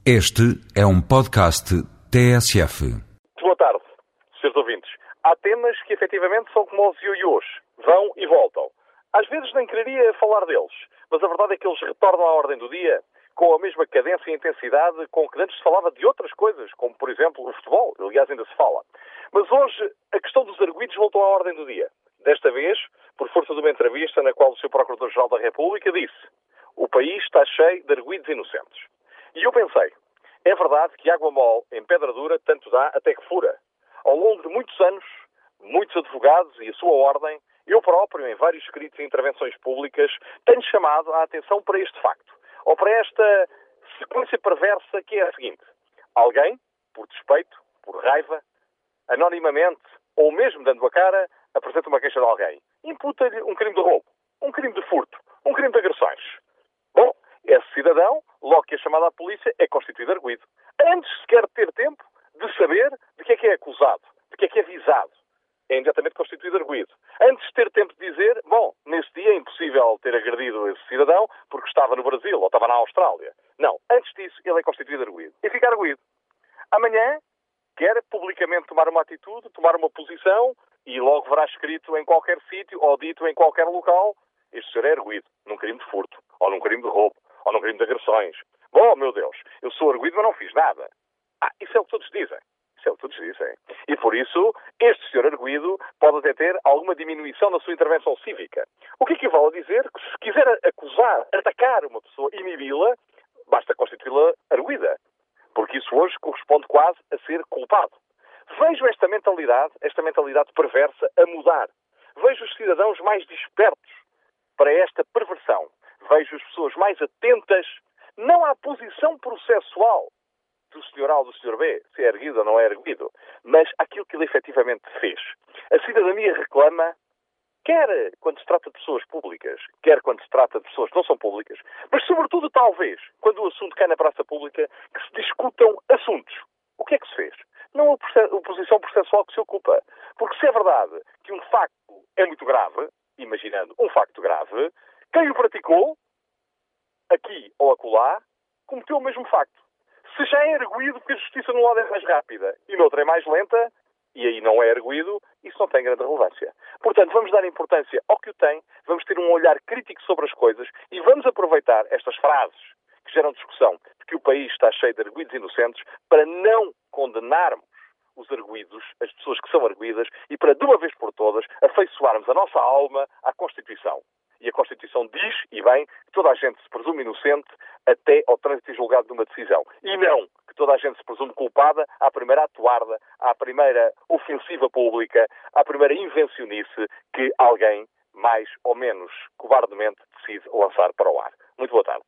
Este é um podcast TSF. Boa tarde, senhores ouvintes. Há temas que efetivamente são como os ioiôs. Vão e voltam. Às vezes nem quereria falar deles, mas a verdade é que eles retornam à ordem do dia com a mesma cadência e intensidade com que antes se falava de outras coisas, como por exemplo o futebol. Aliás, ainda se fala. Mas hoje a questão dos arguídos voltou à ordem do dia. Desta vez, por força de uma entrevista na qual o Sr. Procurador-Geral da República disse o país está cheio de arguídos inocentes. E eu pensei, é verdade que água mole em pedra dura tanto dá até que fura. Ao longo de muitos anos, muitos advogados e a sua ordem, eu próprio, em vários escritos e intervenções públicas, tenho chamado a atenção para este facto, ou para esta sequência perversa que é a seguinte. Alguém, por despeito, por raiva, anonimamente, ou mesmo dando a cara, apresenta uma queixa de alguém. Imputa-lhe um crime de roubo, um crime de furto, um crime de agressões. Bom, esse cidadão, logo que é chamado à polícia, é constituído arguído. Antes sequer de ter tempo de saber de que é que é acusado, de que é que é visado. É imediatamente constituído arguído. Antes de ter tempo de dizer, bom, nesse dia é impossível ter agredido esse cidadão porque estava no Brasil ou estava na Austrália. Não, antes disso ele é constituído arguído. E fica arguído. Amanhã quer publicamente tomar uma atitude, tomar uma posição e logo verá escrito em qualquer sítio ou dito em qualquer local este senhor é arguído num crime de furto ou num crime de roubo ou num crime de agressões. Bom, meu Deus, eu sou arguído, mas não fiz nada. Ah, isso é o que todos dizem. Isso é o que todos dizem. E por isso, este senhor arguído pode até ter alguma diminuição na sua intervenção cívica. O que equivale a dizer que se quiser acusar, atacar uma pessoa, inibi-la, basta constituí-la arguída. Porque isso hoje corresponde quase a ser culpado. Vejo esta mentalidade, esta mentalidade perversa, a mudar. Vejo os cidadãos mais despertos para esta perversão vejo as pessoas mais atentas, não à posição processual do Sr. A ou do Sr. B, se é erguido ou não é erguido, mas àquilo que ele efetivamente fez. A cidadania reclama, quer quando se trata de pessoas públicas, quer quando se trata de pessoas que não são públicas, mas sobretudo, talvez, quando o assunto cai na praça pública, que se discutam assuntos. O que é que se fez? Não a posição processual que se ocupa. Porque se é verdade que um facto é muito grave, imaginando um facto grave, quem o praticou, ou acolá, cometeu o mesmo facto. Se já é erguido porque a justiça num lado é mais rápida e no outro é mais lenta, e aí não é erguido, isso não tem grande relevância. Portanto, vamos dar importância ao que o tem, vamos ter um olhar crítico sobre as coisas e vamos aproveitar estas frases que geram discussão de que o país está cheio de arguídos inocentes para não condenarmos os arguídos, as pessoas que são arguídas, e para, de uma vez por todas, afeiçoarmos a nossa alma à Constituição. Bem, que toda a gente se presume inocente até ao trânsito e julgado de uma decisão. E não que toda a gente se presume culpada à primeira atuarda, à primeira ofensiva pública, à primeira invencionice que alguém mais ou menos cobardemente decide lançar para o ar. Muito boa tarde.